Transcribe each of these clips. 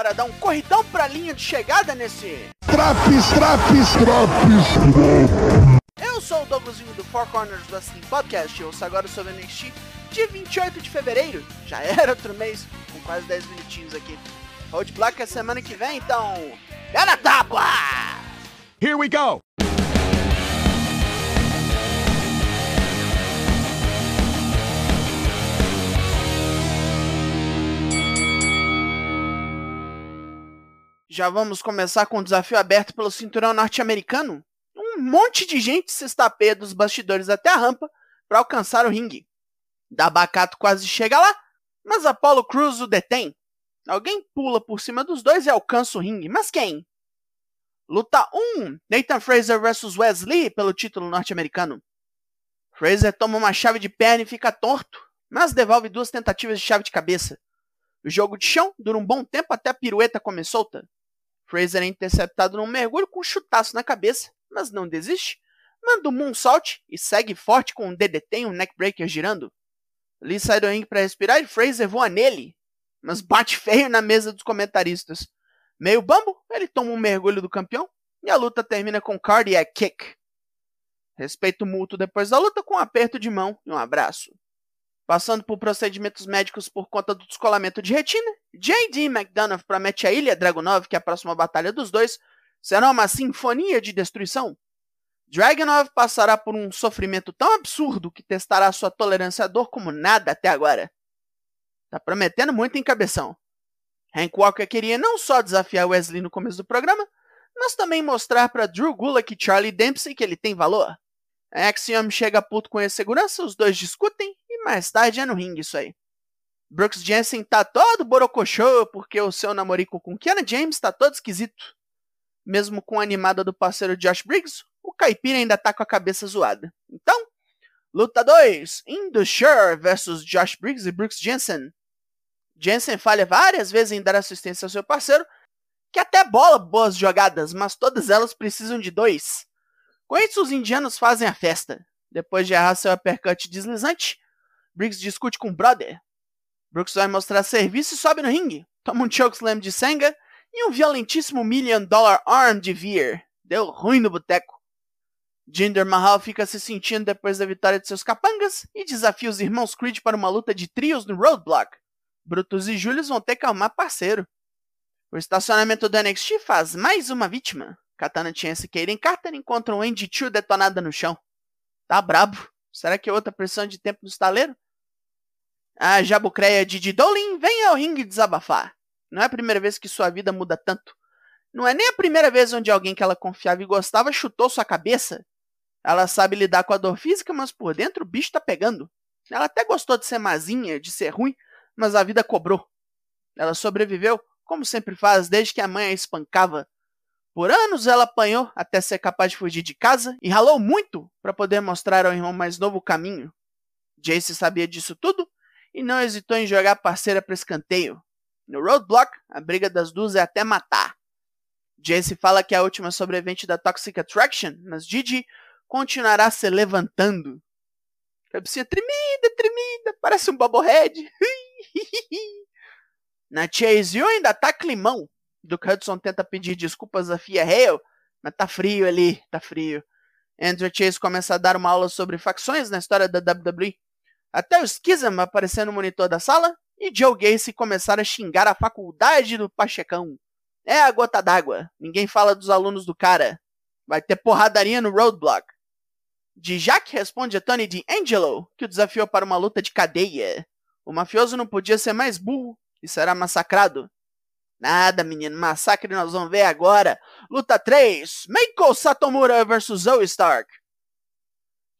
Bora dar um corridão pra linha de chegada nesse. Traps, traps, traps, Eu sou o Douglasinho do Four Corners Wrestling Podcast. Eu ouço agora sobre o NXT de 28 de fevereiro. Já era outro mês, com quase 10 minutinhos aqui. Road Block é semana que vem, então. É na tábua! Here we go. Já vamos começar com o desafio aberto pelo cinturão norte-americano? Um monte de gente se estapeia dos bastidores até a rampa para alcançar o ringue. Dabacato quase chega lá, mas Apollo Cruz o detém. Alguém pula por cima dos dois e alcança o ringue, mas quem? Luta 1: Nathan Fraser vs Wesley pelo título norte-americano. Fraser toma uma chave de perna e fica torto, mas devolve duas tentativas de chave de cabeça. O jogo de chão dura um bom tempo até a pirueta comer solta. Fraser é interceptado num mergulho com um chutaço na cabeça, mas não desiste. Manda um moonsault e segue forte com um DDT e um neckbreaker girando. Lee sai do ringue para respirar e Fraser voa nele, mas bate feio na mesa dos comentaristas. Meio bambo, ele toma um mergulho do campeão e a luta termina com cardiac kick. Respeito mútuo depois da luta com um aperto de mão e um abraço. Passando por procedimentos médicos por conta do descolamento de retina, J.D. McDonough promete a Ilha Dragunov que a próxima batalha dos dois será uma sinfonia de destruição. Dragunov passará por um sofrimento tão absurdo que testará sua tolerância à dor como nada até agora. Tá prometendo muito em cabeção. Hank Walker queria não só desafiar Wesley no começo do programa, mas também mostrar para Drew Gulak e Charlie Dempsey que ele tem valor. A Axiom chega puto com a segurança, os dois discutem mais tarde é no ringue isso aí. Brooks Jensen tá todo borocochô porque o seu namorico com Kiana James tá todo esquisito. Mesmo com a animada do parceiro Josh Briggs, o caipira ainda tá com a cabeça zoada. Então, luta 2, Indusher versus Josh Briggs e Brooks Jensen. Jensen falha várias vezes em dar assistência ao seu parceiro, que até bola boas jogadas, mas todas elas precisam de dois. Com isso, os indianos fazem a festa. Depois de errar seu uppercut deslizante, Briggs discute com o brother. Brooks vai mostrar serviço e sobe no ringue. Toma um chokeslam de Senga e um violentíssimo Million Dollar Arm de Veer. Deu ruim no boteco. Jinder Mahal fica se sentindo depois da vitória de seus capangas e desafia os irmãos Creed para uma luta de trios no Roadblock. Brutus e Julius vão ter que arrumar parceiro. O estacionamento do NXT faz mais uma vítima. Katana Chance e Kaden Carter encontram Andy Chu detonada no chão. Tá brabo. Será que é outra pressão de tempo no estaleiro? A jabucreia Didi Dolin vem ao ringue desabafar. Não é a primeira vez que sua vida muda tanto. Não é nem a primeira vez onde alguém que ela confiava e gostava chutou sua cabeça. Ela sabe lidar com a dor física, mas por dentro o bicho tá pegando. Ela até gostou de ser mazinha, de ser ruim, mas a vida cobrou. Ela sobreviveu, como sempre faz, desde que a mãe a espancava. Por anos ela apanhou até ser capaz de fugir de casa e ralou muito para poder mostrar ao irmão mais novo o caminho. Jace sabia disso tudo e não hesitou em jogar parceira para escanteio. No Roadblock, a briga das duas é até matar. Jace fala que é a última sobrevivente da Toxic Attraction, mas Gigi continuará se levantando. Cabecinha tremida, tremida, parece um bobblehead. Na Chase U ainda tá climão. Duke Hudson tenta pedir desculpas a Fia Hale, mas tá frio ali, tá frio. Andrew Chase começa a dar uma aula sobre facções na história da WWE. Até o Schism aparecer no monitor da sala e Joe Gacy começar a xingar a faculdade do Pachecão. É a gota d'água. Ninguém fala dos alunos do cara. Vai ter porradaria no Roadblock. Dijak responde a Tony D'Angelo, que o desafiou para uma luta de cadeia. O mafioso não podia ser mais burro e será massacrado. Nada, menino, massacre nós vamos ver agora. Luta 3, Meiko Satomura vs Zoe Stark.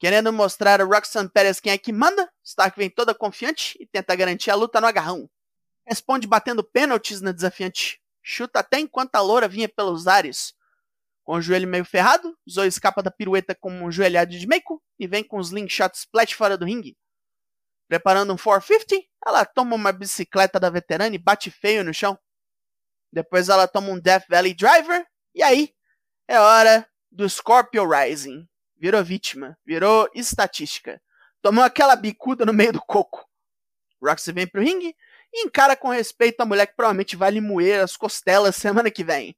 Querendo mostrar a Roxanne Perez quem é que manda, Stark vem toda confiante e tenta garantir a luta no agarrão. Responde batendo pênaltis na desafiante. Chuta até enquanto a loura vinha pelos ares. Com o joelho meio ferrado, Zoe escapa da pirueta com um joelhado de Meiko e vem com os slingshot splash fora do ringue. Preparando um 450, ela toma uma bicicleta da veterana e bate feio no chão. Depois ela toma um Death Valley Driver e aí é hora do Scorpio Rising. Virou vítima, virou estatística. Tomou aquela bicuda no meio do coco. Roxy vem pro ringue e encara com respeito a mulher que provavelmente vai lhe moer as costelas semana que vem.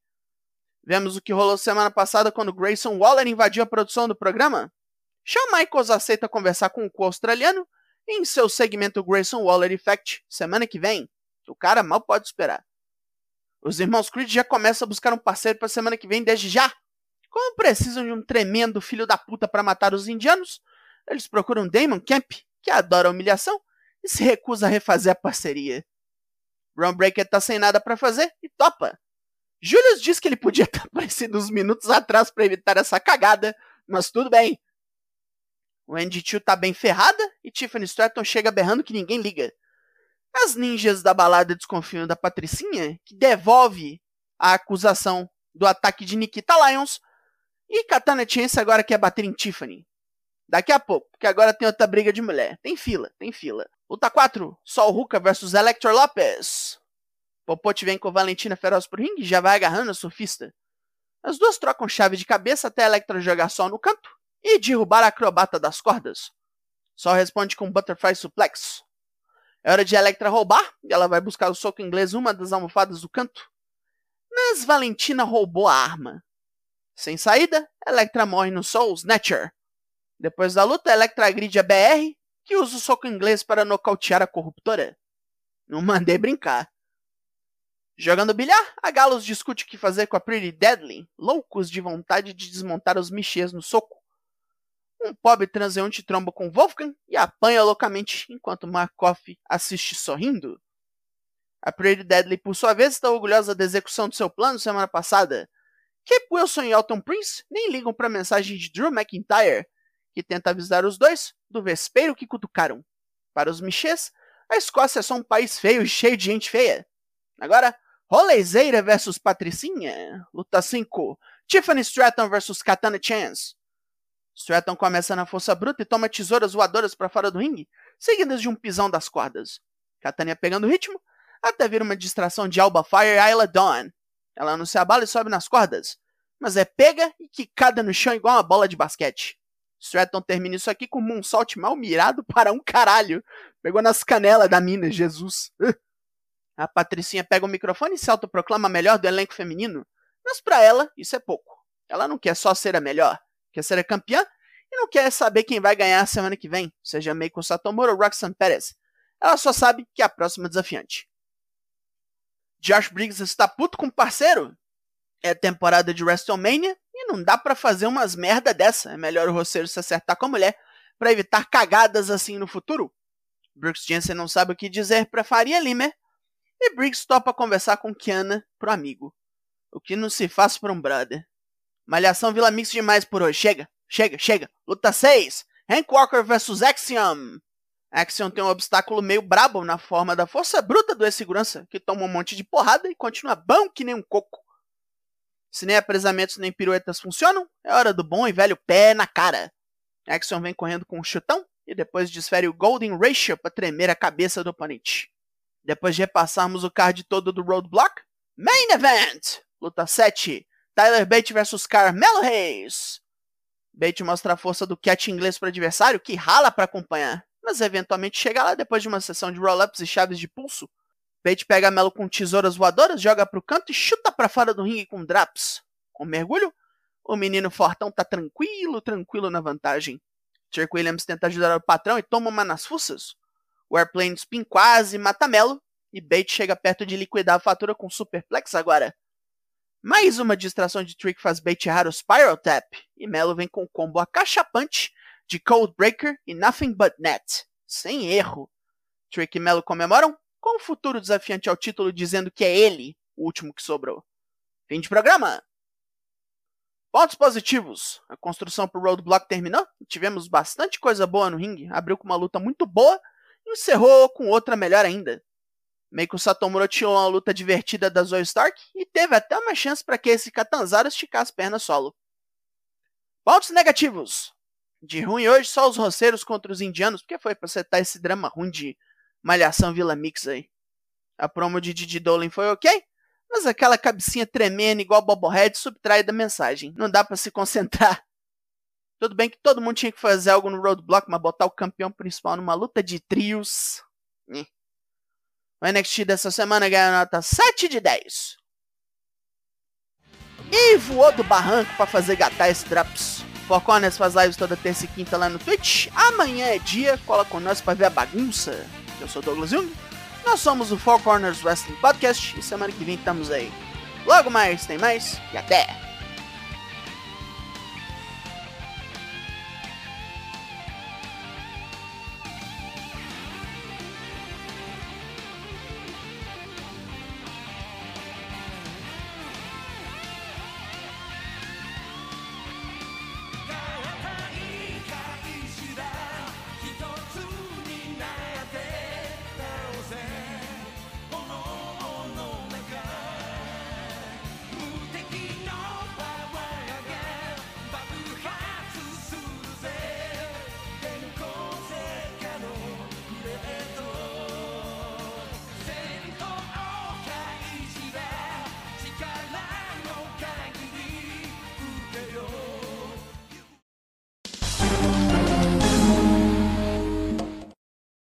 Vemos o que rolou semana passada quando Grayson Waller invadiu a produção do programa? Shawn Michaels aceita conversar com o co australiano em seu segmento Grayson Waller Effect semana que vem. O cara mal pode esperar. Os irmãos Creed já começam a buscar um parceiro para semana que vem desde já. Como precisam de um tremendo filho da puta para matar os indianos, eles procuram Damon Kemp, que adora humilhação, e se recusa a refazer a parceria. Ron Breaker tá sem nada para fazer e topa. Julius diz que ele podia ter aparecido uns minutos atrás para evitar essa cagada, mas tudo bem. O Andy Chu tá bem ferrada e Tiffany Stratton chega berrando que ninguém liga. As ninjas da balada desconfiam da Patricinha, que devolve a acusação do ataque de Nikita Lyons, e Katana Chance agora quer bater em Tiffany. Daqui a pouco, porque agora tem outra briga de mulher. Tem fila, tem fila. Luta 4, Sol Ruka versus Elector Lopez. Popote vem com Valentina feroz pro ringue e já vai agarrando a surfista. As duas trocam chave de cabeça até Electra jogar Sol no canto e derrubar a acrobata das cordas. Sol responde com Butterfly Suplex. É hora de Electra roubar e ela vai buscar o soco inglês uma das almofadas do canto. Mas Valentina roubou a arma. Sem saída, Electra morre no Soul Snatcher. Depois da luta, Electra agride a BR, que usa o soco inglês para nocautear a corruptora. Não mandei brincar. Jogando bilhar, a Galos discute o que fazer com a Pretty Deadly, loucos de vontade de desmontar os michês no soco. Um pobre transeunte tromba com Wolfgang e apanha loucamente enquanto Markov assiste sorrindo. A Pretty Deadly, por sua vez, está orgulhosa da execução do seu plano semana passada. Cape Wilson e Elton Prince nem ligam para a mensagem de Drew McIntyre, que tenta avisar os dois do vespeiro que cutucaram. Para os Michês, a Escócia é só um país feio e cheio de gente feia. Agora, Rolezeira versus Patricinha. Luta 5. Tiffany Stratton versus Katana Chance. Stratton começa na força bruta e toma tesouras voadoras para fora do ringue, seguidas de um pisão das cordas. Katania pegando ritmo, até vir uma distração de Alba Fire e Ayla Dawn. Ela não se abala e sobe nas cordas, mas é pega e quicada no chão igual uma bola de basquete. Stratton termina isso aqui com um moonsault mal mirado para um caralho. Pegou nas canelas da mina, Jesus. A Patricinha pega o microfone e se autoproclama a melhor do elenco feminino, mas para ela isso é pouco. Ela não quer só ser a melhor, quer ser a campeã e não quer saber quem vai ganhar a semana que vem, seja Meiko Satomura ou Roxanne Perez. Ela só sabe que é a próxima desafiante. Josh Briggs está puto com o parceiro. É temporada de WrestleMania e não dá para fazer umas merda dessa. É melhor o roceiro se acertar com a mulher para evitar cagadas assim no futuro. Brooks Jensen não sabe o que dizer para Faria Limer e Briggs topa conversar com Kiana pro amigo. O que não se faz por um brother. Malhação Vila Mix demais por hoje. Chega, chega, chega. Luta 6. Hank Walker vs Axiom. Axiom tem um obstáculo meio brabo na forma da força bruta do ex-segurança, que toma um monte de porrada e continua bom que nem um coco. Se nem apresamentos nem piruetas funcionam, é hora do bom e velho pé na cara. Axiom vem correndo com um chutão e depois desfere o Golden Ratio para tremer a cabeça do oponente. Depois de repassarmos o card todo do Roadblock, Main Event! Luta 7. Tyler Bate vs Carmelo Reis. Bate mostra a força do catch inglês para o adversário, que rala para acompanhar, mas eventualmente chega lá depois de uma sessão de roll-ups e chaves de pulso. Bate pega Melo com tesouras voadoras, joga para o canto e chuta para fora do ringue com draps. Com mergulho, o menino fortão tá tranquilo, tranquilo na vantagem. Turk Williams tenta ajudar o patrão e toma uma nas fuças. O Airplane Spin quase mata Melo e Bate chega perto de liquidar a fatura com Superplex agora. Mais uma distração de Trick faz Bate errar o Spiral Tap e Melo vem com o combo acachapante de Cold Breaker e Nothing But Net. Sem erro. Trick e Melo comemoram com o futuro desafiante ao título dizendo que é ele o último que sobrou. Fim de programa! Pontos positivos. A construção pro Roadblock terminou. Tivemos bastante coisa boa no ringue. Abriu com uma luta muito boa encerrou com outra melhor ainda. Meiko Satomura tinha uma luta divertida da Zoe Stark e teve até uma chance para que esse Catanzaro esticasse as pernas solo. Pontos negativos. De ruim hoje, só os roceiros contra os indianos, porque foi pra acertar esse drama ruim de Malhação Vila Mix aí. A promo de Didi Dolan foi ok, mas aquela cabecinha tremendo igual Bobohead subtrai da mensagem. Não dá para se concentrar. Tudo bem que todo mundo tinha que fazer algo no Roadblock, mas botar o campeão principal numa luta de trios. O NXT dessa semana ganhou nota 7 de 10. E voou do barranco para fazer gatar esse Drops. Four Corners faz lives toda terça e quinta lá no Twitch. Amanhã é dia, cola com nós para ver a bagunça. Eu sou Douglas Jung. Nós somos o Four Corners Wrestling Podcast e semana que vem estamos aí. Logo mais, tem mais e até!